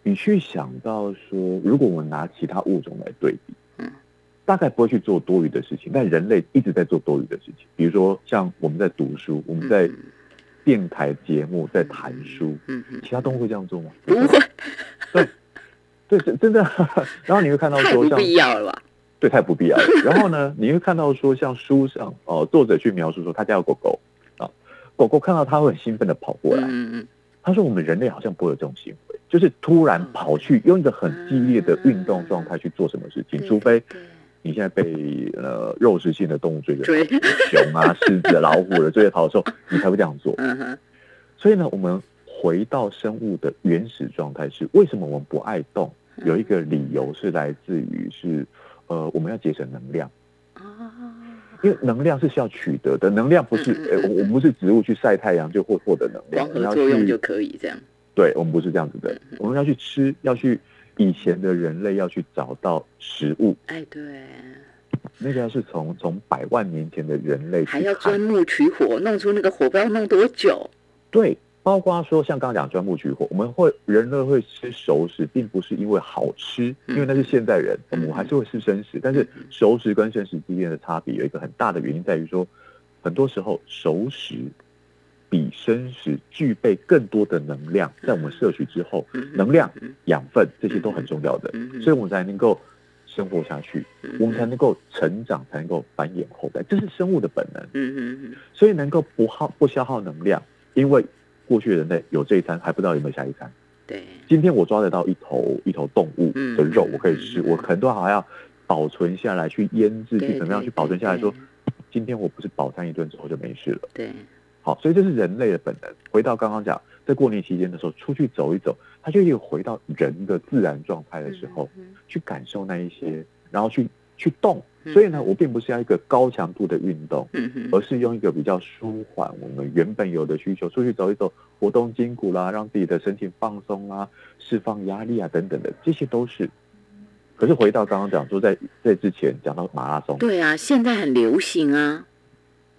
你去想到说，如果我们拿其他物种来对比，嗯，大概不会去做多余的事情。但人类一直在做多余的事情，比如说像我们在读书，我们在电台节目在谈书，其他动物会这样做吗？不会。对，对，真真的。然后你会看到说，像必要了吧？对，太不必要了。然后呢，你会看到说，像书上哦，作者去描述说，他家有狗狗。狗狗看到它会很兴奋的跑过来。嗯嗯，他说：“我们人类好像不会有这种行为，就是突然跑去用一个很激烈的运动状态去做什么事情，除非你现在被呃肉食性的动物追着，熊啊、狮子、老虎的追着跑的时候，你才会这样做。嗯所以呢，我们回到生物的原始状态是为什么我们不爱动？有一个理由是来自于是呃，我们要节省能量。因为能量是需要取得的，能量不是呃，我们不是植物去晒太阳就获获得能量，光合作用就可以这样。对，我们不是这样子的，我们要去吃，要去以前的人类要去找到食物。哎，对，那个要是从从百万年前的人类还要钻木取火，弄出那个火，不知道弄多久？对。包括说，像刚刚讲钻木取火，我们会人类会吃熟食，并不是因为好吃，因为那是现代人，我们还是会吃生食。但是熟食跟生食之间的差别有一个很大的原因，在于说，很多时候熟食比生食具备更多的能量，在我们摄取之后，能量、养分这些都很重要的，所以我们才能够生活下去，我们才能够成长，才能够繁衍后代，这是生物的本能。所以能够不耗不消耗能量，因为。过去人类有这一餐，还不知道有没有下一餐。对，今天我抓得到一头一头动物的肉，我可以吃。我很多还要保存下来，去腌制，去怎么样去保存下来？说今天我不是饱餐一顿之后就没事了。对，好，所以这是人类的本能。回到刚刚讲，在过年期间的时候，出去走一走，他就又回到人的自然状态的时候，去感受那一些，然后去去动。所以呢，我并不是要一个高强度的运动，而是用一个比较舒缓我们原本有的需求，出去走一走，活动筋骨啦，让自己的身体放松啊，释放压力啊等等的，这些都是可是回到刚刚讲说，在在之前讲到马拉松，对啊，现在很流行啊。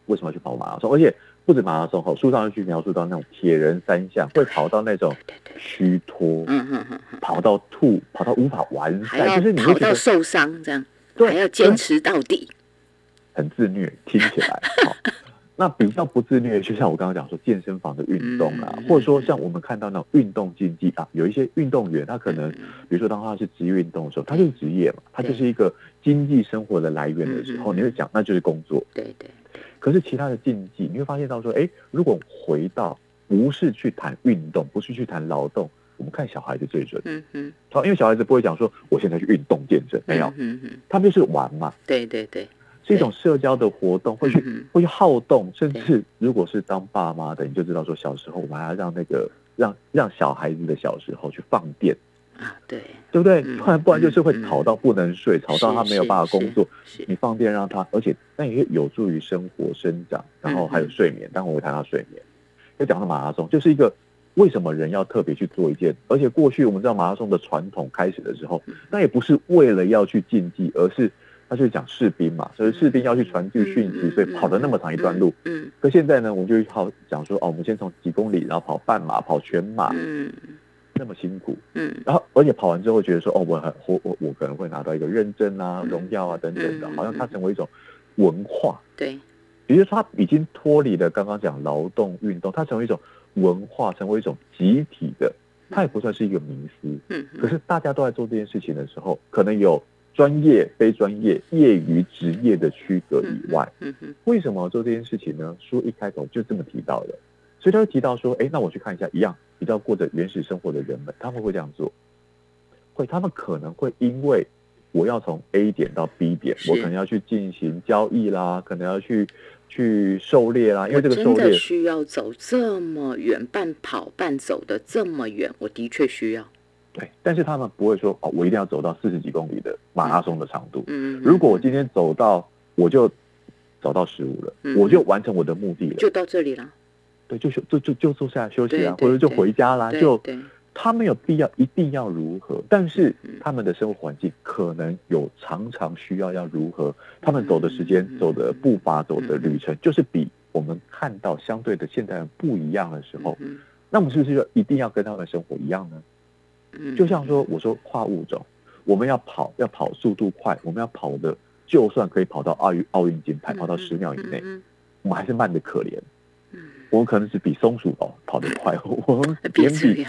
为什么要去跑马拉松？而且不止马拉松，后书上又去描述到那种铁人三项，会跑到那种虚脱，嗯嗯嗯，跑到吐，跑到无法完赛，就是你跑到受伤这样，还要坚持到底，很自虐，听起来。那比较不自虐，就像我刚刚讲说，健身房的运动啊，或者说像我们看到那种运动竞技啊，有一些运动员，他可能，比如说当他是职业运动的时候，他就是职业嘛，他就是一个经济生活的来源的时候，你会讲那就是工作。对对。可是其他的竞技，你会发现到说，哎，如果回到不是去谈运动，不是去谈劳动，我们看小孩子最准。嗯嗯。好，因为小孩子不会讲说，我现在去运动健身，没有。嗯嗯。他们就是玩嘛。对对对。是一种社交的活动，会去会去好动，甚至如果是当爸妈的，你就知道说，小时候我们还要让那个让让小孩子的小时候去放电啊，对对不对？不然不然就是会吵到不能睡，吵到他没有办法工作。你放电让他，而且那也有助于生活生长，然后还有睡眠。待会我会谈到睡眠。又讲到马拉松，就是一个为什么人要特别去做一件？而且过去我们知道马拉松的传统开始的时候，那也不是为了要去竞技，而是。他就是讲士兵嘛，所以士兵要去传递讯息，所以跑了那么长一段路。嗯，可现在呢，我们就好讲说，哦，我们先从几公里，然后跑半马、跑全马，嗯，那么辛苦，嗯，然后而且跑完之后觉得说，哦，我很我我我可能会拿到一个认证啊、荣耀啊等等的，好像它成为一种文化。对，比如说它已经脱离了刚刚讲劳动运动，它成为一种文化，成为一种集体的，它也不算是一个迷思。嗯，可是大家都在做这件事情的时候，可能有。专业、非专业、业余、职业的区隔以外，为什么要做这件事情呢？书一开头就这么提到的，所以他会提到说：“哎，那我去看一下，一样比较过着原始生活的人们，他们会这样做，会他们可能会因为我要从 A 点到 B 点，我可能要去进行交易啦，可能要去去狩猎啦，因为这个狩猎需要走这么远，半跑半走的这么远，我的确需要。”对，但是他们不会说哦，我一定要走到四十几公里的马拉松的长度。嗯，如果我今天走到，我就走到十五了，我就完成我的目的了，就到这里了。对，就休就就就坐下来休息啊，或者就回家啦。就他没有必要一定要如何，但是他们的生活环境可能有常常需要要如何，他们走的时间、走的步伐、走的旅程，就是比我们看到相对的现代人不一样的时候，那我们是不是就一定要跟他们生活一样呢？就像说，我说跨物种，我们要跑，要跑速度快，我们要跑的，就算可以跑到奥运奥运金牌，跑到十秒以内，我们还是慢的可怜。我们可能是比松鼠跑跑得快，我 们远比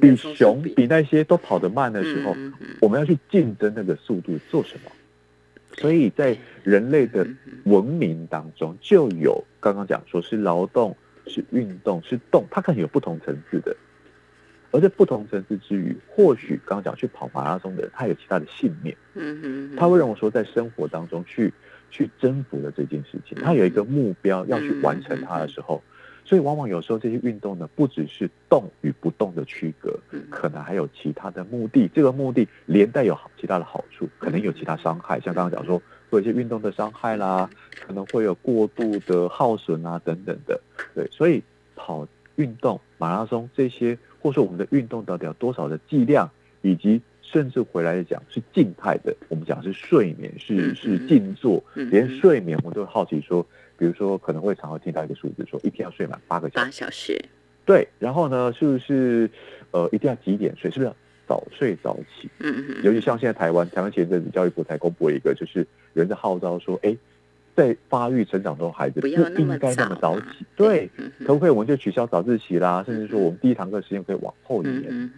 比熊比那些都跑得慢的时候，我们要去竞争那个速度做什么？所以在人类的文明当中，就有刚刚讲说是劳动、是运动、是动，它可能有不同层次的。而在不同层次之余，或许刚刚讲去跑马拉松的人，他有其他的信念，嗯嗯，他会认为说，在生活当中去去征服了这件事情，他有一个目标要去完成它的时候，所以往往有时候这些运动呢，不只是动与不动的区隔，可能还有其他的目的，这个目的连带有好其他的好处，可能有其他伤害，像刚刚讲说，会有一些运动的伤害啦，可能会有过度的耗损啊等等的，对，所以跑运动马拉松这些。或者说我们的运动到底要多少的剂量，以及甚至回来讲是静态的，我们讲是睡眠，是是静坐，连睡眠我们都好奇说，比如说可能会常会听到一个数字，说一天要睡满八个小时。八小时。对，然后呢，是不是呃一定要几点睡？是不是早睡早起？嗯嗯。尤其像现在台湾，台湾前阵子教育部才公布了一个，就是有人在号召说，哎。在发育成长中，孩子不应该那么早起。对，可不可以我们就取消早自习啦？甚至说，我们第一堂课时间可以往后一点。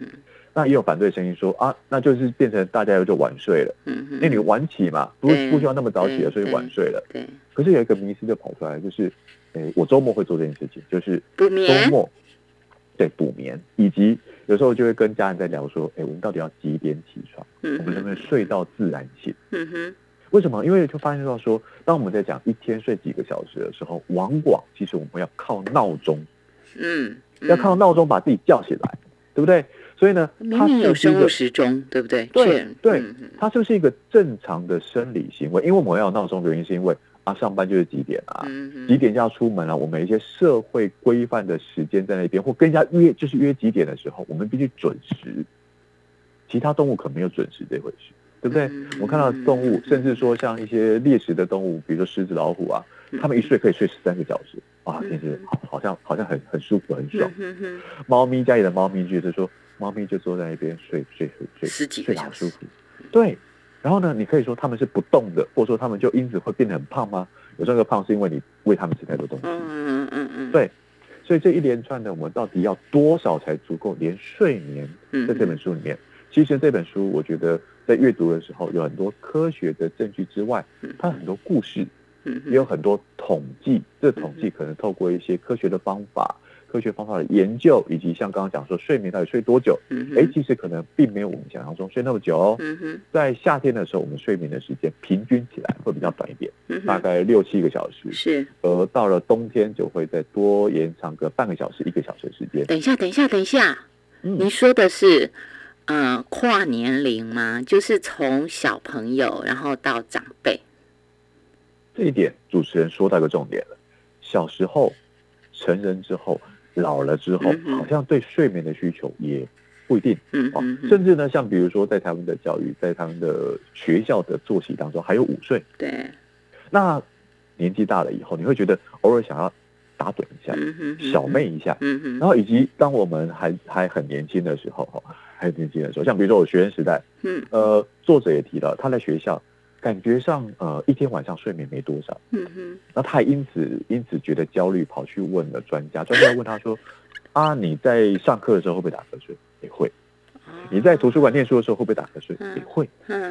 那也有反对声音说啊，那就是变成大家又就晚睡了。嗯因为你晚起嘛，不不需要那么早起了，所以晚睡了。对。可是有一个迷思就跑出来，就是，诶，我周末会做这件事情，就是周末对补眠，以及有时候就会跟家人在聊说，哎，我们到底要几点起床？嗯。我们能不能睡到自然醒？嗯哼。为什么？因为就发现到说，当我们在讲一天睡几个小时的时候，往往其实我们要靠闹钟，嗯，要靠闹钟把自己叫起来，对不对？所以呢，它有生物时钟，对不对？对对，它就是一个正常的生理行为。因为我们要有闹钟的原因，是因为啊，上班就是几点啊，几点就要出门啊。我们一些社会规范的时间在那边，或跟人家约就是约几点的时候，我们必须准时。其他动物可没有准时这回事。对不对？我看到动物，甚至说像一些猎食的动物，比如说狮子、老虎啊，它们一睡可以睡十三个小时，哇，其实好好像好像很很舒服、很爽。猫咪家里的猫咪觉得说，猫咪就坐在一边睡睡睡睡，睡得好舒服。对，然后呢，你可以说它们是不动的，或者说他们就因此会变得很胖吗？有时候胖是因为你喂它们吃太多东西。嗯嗯嗯嗯，对。所以这一连串的，我们到底要多少才足够？连睡眠在这本书里面，其实这本书我觉得在阅读的时候有很多科学的证据之外，它很多故事，也有很多统计。这统计可能透过一些科学的方法。科学方法的研究，以及像刚刚讲说睡眠到底睡多久？哎，其实可能并没有我们想象中睡那么久哦。在夏天的时候，我们睡眠的时间平均起来会比较短一点，大概六七个小时。是，而到了冬天就会再多延长个半个小时、一个小时的时间。等一下，等一下，等一下，你说的是呃跨年龄吗？就是从小朋友然后到长辈？这一点主持人说到一个重点了，小时候、成人之后。老了之后，好像对睡眠的需求也不一定，嗯哦，甚至呢，像比如说在台湾的教育，在他们的学校的作息当中，还有午睡。对，那年纪大了以后，你会觉得偶尔想要打盹一下，小寐一下，然后以及当我们还还很年轻的时候，哈，还年轻的时候，像比如说我学生时代，嗯，呃，作者也提到他在学校。感觉上，呃，一天晚上睡眠没多少，嗯哼，那他也因此因此觉得焦虑，跑去问了专家。专家问他说：“啊，你在上课的时候会不会打瞌睡？也会。你在图书馆念书的时候会不会打瞌睡？也会。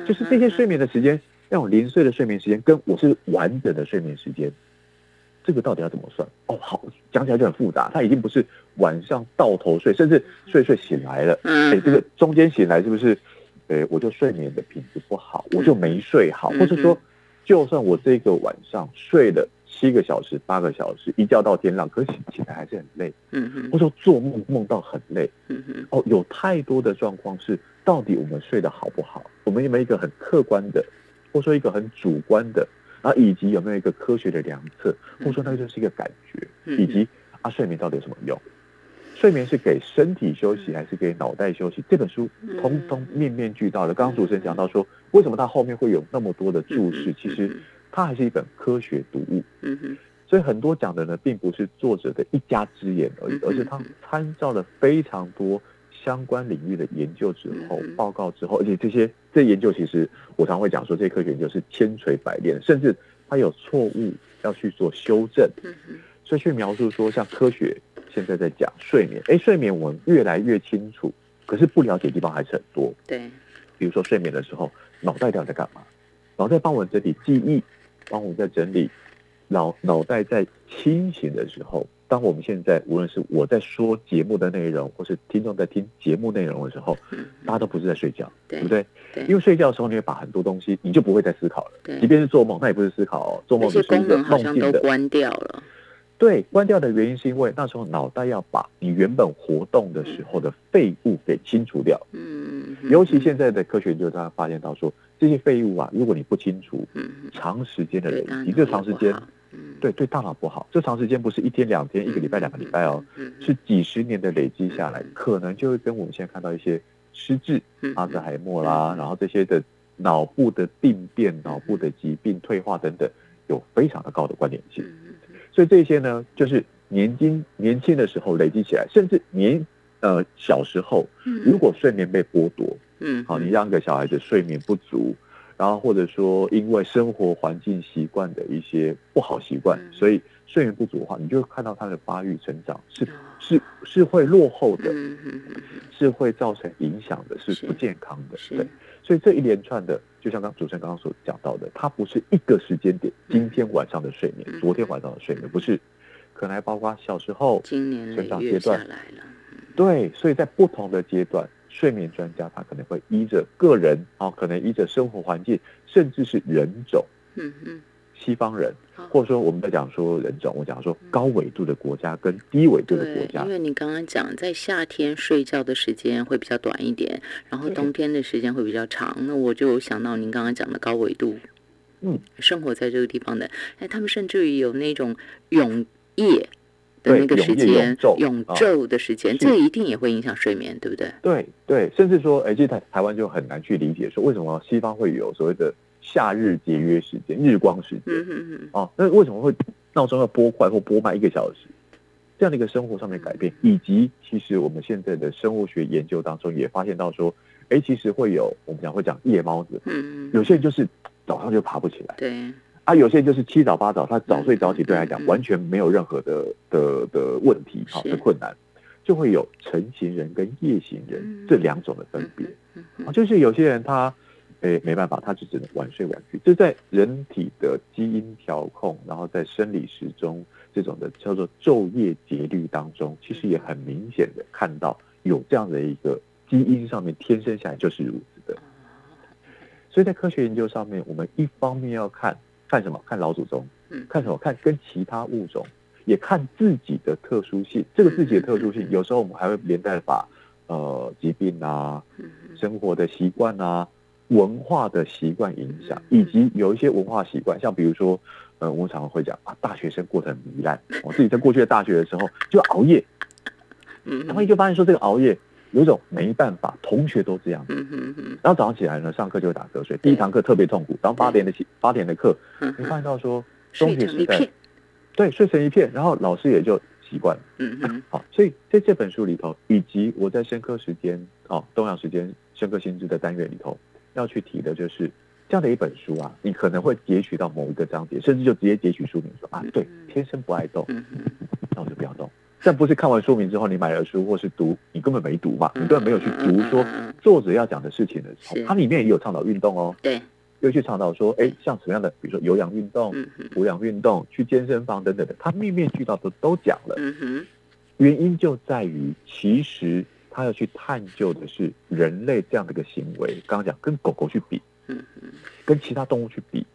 就是这些睡眠的时间，那种零碎的睡眠时间，跟我是完整的睡眠时间，这个到底要怎么算？哦，好，讲起来就很复杂。他已经不是晚上到头睡，甚至睡睡醒来了，哎，这个中间醒来是不是？”对，我就睡眠的品质不好，我就没睡好，或者说，就算我这个晚上睡了七个小时、八个小时，一觉到天亮，可是起来还是很累，嗯哼，或者说做梦梦到很累，嗯哼，哦，有太多的状况是，到底我们睡得好不好？我们有没有一个很客观的，或者说一个很主观的，啊，以及有没有一个科学的量测，或者说那个就是一个感觉，以及啊，睡眠到底有什么用？睡眠是给身体休息还是给脑袋休息？这本书通通面面俱到的。刚刚主持人讲到说，为什么它后面会有那么多的注释？其实它还是一本科学读物。嗯哼，所以很多讲的呢，并不是作者的一家之言而已，而是他参照了非常多相关领域的研究之后报告之后，而且这些这研究其实我常会讲说，这些科学研究是千锤百炼，甚至它有错误要去做修正。所以去描述说，像科学。现在在讲睡眠，哎，睡眠我们越来越清楚，可是不了解的地方还是很多。对，比如说睡眠的时候，脑袋在干嘛？脑袋帮我们整理记忆，帮我们在整理。脑脑袋在清醒的时候，当我们现在无论是我在说节目的内容，或是听众在听节目内容的时候，大家都不是在睡觉，对不对？对，因为睡觉的时候你会把很多东西，你就不会再思考了。即便是做梦，那也不是思考哦，做梦是功能好像都关掉了。对，关掉的原因是因为那时候脑袋要把你原本活动的时候的废物给清除掉。嗯，尤其现在的科学研究，大家发现到说，这些废物啊，如果你不清除，长时间的累积，这长时间，对对大脑不好。这长时间不是一天两天、一个礼拜两个礼拜哦，是几十年的累积下来，可能就会跟我们现在看到一些失智、阿兹海默啦，然后这些的脑部的病变、脑部的疾病退化等等，有非常的高的关联性。所以这些呢，就是年轻年轻的时候累积起来，甚至年呃小时候，如果睡眠被剥夺，嗯，好，你让个小孩子睡眠不足，然后或者说因为生活环境习惯的一些不好习惯，所以睡眠不足的话，你就看到他的发育成长是是是会落后的，是会造成影响的，是不健康的，对。所以这一连串的，就像刚主持人刚刚所讲到的，它不是一个时间点，今天晚上的睡眠，昨天晚上的睡眠，不是，可能还包括小时候成长阶段。来了。对，所以在不同的阶段，睡眠专家他可能会依着个人啊，可能依着生活环境，甚至是人种，嗯嗯。西方人，或者说我们在讲说人种，我讲说高纬度的国家跟低纬度的国家。因为你刚刚讲在夏天睡觉的时间会比较短一点，然后冬天的时间会比较长。那我就想到您刚刚讲的高纬度，嗯，生活在这个地方的，哎，他们甚至于有那种永夜的那个时间永昼的时间，是这一定也会影响睡眠，对不对？对对，甚至说，哎，其实台台湾就很难去理解说为什么西方会有所谓的夏日节约时间、日光时间嗯哼哼，哦，那为什么会闹钟要拨快或拨慢一个小时？这样的一个生活上面改变，以及其实我们现在的生物学研究当中也发现到说，哎，其实会有我们讲会讲夜猫子，嗯，有些人就是早上就爬不起来。对，啊，有些人就是七早八早，他早睡早起，对他来讲完全没有任何的的的问题，好的困难，就会有晨型人跟夜行人嗯这两种的分别就是有些人他诶没办法，他就只能晚睡晚去，这在人体的基因调控，然后在生理时钟这种的叫做昼夜节律当中，其实也很明显的看到有这样的一个基因上面天生下来就是如此的。所以在科学研究上面，我们一方面要看看什么？看老祖宗嗯，看什么？看跟其他物种，也看自己的特殊性。这个自己的特殊性，有时候我们还会连带把呃疾病啊、生活的习惯啊、文化的习惯影响，嗯以及有一些文化习惯，像比如说，呃，我们常常会讲啊，大学生过得很糜烂。我自己在过去的大学的时候就熬夜，嗯然后就发现说这个熬夜有一种没办法，同学都这样。然后早上起来呢，上课就会打瞌睡，第一堂课特别痛苦，然后八点的起八点的课，你嗯。哼发现到说中睡学时代成一片，对睡成一片，然后老师也就习惯了。好，所以在这本书里头，以及我在深刻时间哦东阳时间深刻心智的单元里头，要去提的就是这样的一本书啊，你可能会截取到某一个章节，甚至就直接截取书名说啊，对，天生不爱动，那我就不要动。但不是看完书名之后你买了书，或是读你根本没读嘛，你根本没有去读说作者要讲的事情的时候，它里面也有倡导运动哦，对，又去倡导说，哎，像什么样的，比如说有氧运动、无氧运动、去健身房等等的，它面面俱到都都讲了。嗯，原因就在于，其实他要去探究的是人类这样的一个行为。刚刚讲跟狗狗去比，嗯，跟其他动物去比，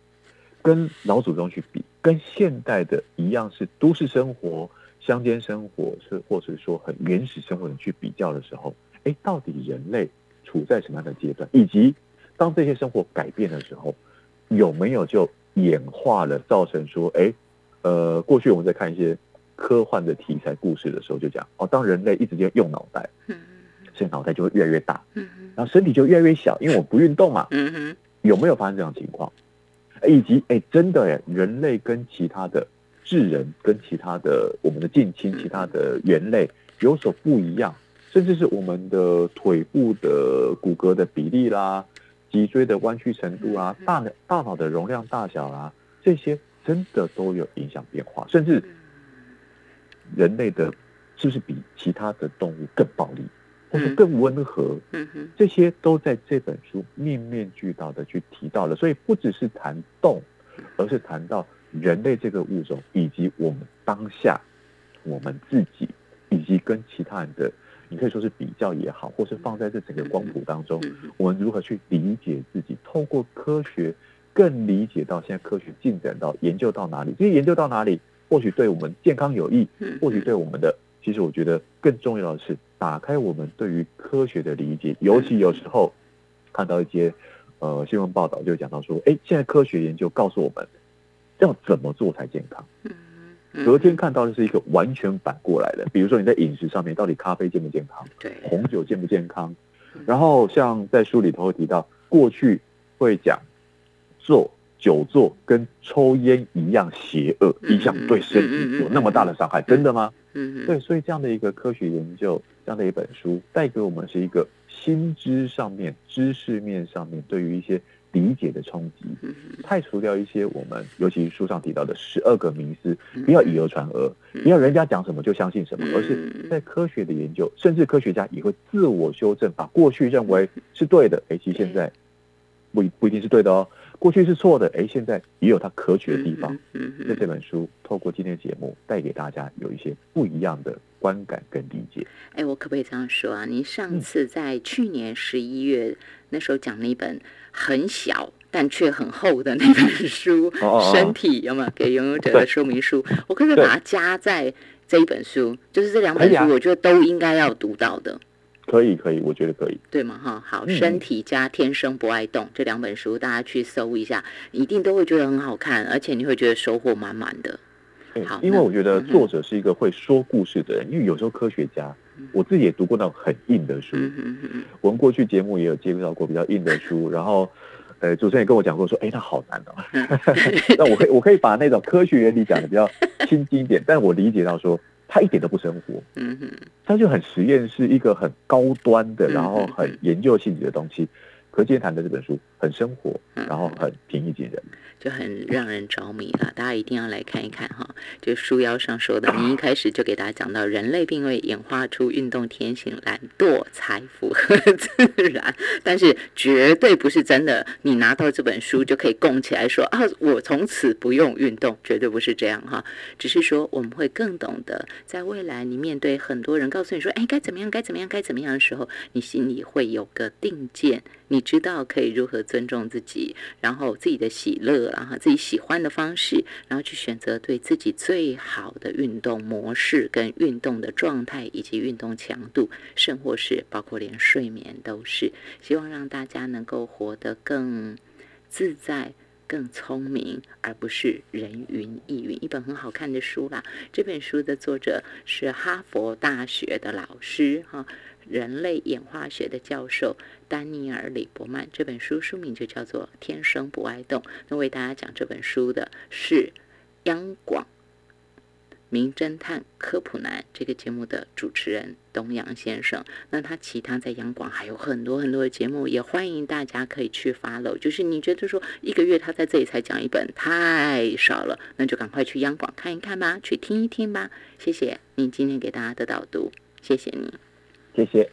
跟老祖宗去比，跟现代的一样是都市生活、乡间生活，是或者说很原始生活的人去比较的时候，哎，到底人类处在什么样的阶段，以及当这些生活改变的时候，有没有就演化了，造成说，哎，呃，过去我们在看一些科幻的题材故事的时候，就讲哦，当人类一直在用脑袋，嗯所以脑袋就会越来越大，嗯然后身体就越来越小，因为我不运动嘛。有没有发生这样的情况？以及哎，真的哎，人类跟其他的智人、跟其他的我们的近亲、其他的猿类有所不一样，甚至是我们的腿部的骨骼的比例啦、脊椎的弯曲程度啊、大脑大脑的容量大小啊，这些真的都有影响变化，甚至人类的是不是比其他的动物更暴力，或者更温和？嗯哼，这些都在这本书面面俱到的去提到了，所以不只是谈动，而是谈到人类这个物种，以及我们当下我们自己，以及跟其他人的，你可以说是比较也好，或是放在这整个光谱当中，我们如何去理解自己，透过科学更理解到现在科学进展到研究到哪里，这些研究到哪里，或许对我们健康有益，嗯或许对我们的，其实我觉得更重要的是打开我们对于科学的理解，尤其有时候看到一些呃新闻报道就讲到说，哎，现在科学研究告诉我们要怎么做才健康，嗯哼，隔天看到的是一个完全反过来的，比如说你在饮食上面到底咖啡健不健康，对，红酒健不健康，然后像在书里头会提到，过去会讲做久坐跟抽烟一样邪恶，嗯一样对身体有那么大的伤害，真的吗？嗯哼，对，所以这样的一个科学研究，这样的一本书，带给我们是一个心知上面、知识面上面对于一些理解的冲击，嗯哼，太除掉一些我们，尤其书上提到的十二个迷思，嗯。不要以讹传讹，不要人家讲什么就相信什么，而是嗯在科学的研究，甚至科学家也会自我修正，把过去认为是对的，哎，其实现在不一不一定是对的哦，过去是错的，哎，现在也有它可取的地方。嗯哼，在这本书透过今天的节目，带给大家有一些不一样的观感跟理解。哎，我可不可以这样说啊？您嗯上次在去年十一月、那时候讲了一本很小但却很厚的那本 书《哦哦哦身体》，有没有给拥有者的说明书？我可不可以把它加在这一本书？就是这两本书，我觉得都应该要读到的。可以，可以，我觉得可以。对吗？哈，好，嗯身体加天生不爱动这两本书，大家去搜一下，一定都会觉得很好看，而且你会觉得收获满满的。好，因为我觉得作者是一个会说故事的人，因为有时候科学家，我自己也读过那种很硬的书，我们过去节目也有介绍过比较硬的书，然后，呃，主持人也跟我讲过说，哎，它好难哦。那我可以我可以把那种科学原理讲的比较轻经点，但我理解到说，它一点都不生活，嗯哼，它就很实验是一个很高端的，然后很研究性质的东西。可今天谈的这本书很生活，然后很平易近人。就很让人着迷了，大家一定要来看一看哈。就书腰上说的，你一开始就给大家讲到，人类并未演化出运动天性，懒惰才符合自然。但是绝对不是真的，你拿到这本书就可以供起来说啊，我从此不用运动，绝对不是这样哈。只是说我们会更懂得，在未来你面对很多人告诉你说，哎，该怎么样，该怎么样，该怎么样的时候，你心里会有个定见，你知道可以如何尊重自己，然后自己的喜乐。然后自己喜欢的方式，然后去选择对自己最好的运动模式、跟运动的状态以及运动强度，甚或是包括连睡眠都是，希望让大家能够活得更自在、更聪明，而不是人云亦云。一本很好看的书啦，这本书的作者是哈佛大学的老师哈。人类演化学的教授丹尼尔·李伯曼这本书书名就叫做《天生不爱动》。那为大家讲这本书的是央广名侦探科普男这个节目的主持人东阳先生。那他其他在央广还有很多很多的节目，也欢迎大家可以去 follow。就是你觉得说一个月他在这里才讲一本太少了，那就赶快去央广看一看吧，去听一听吧。谢谢你今天给大家的导读，谢谢你。谢谢。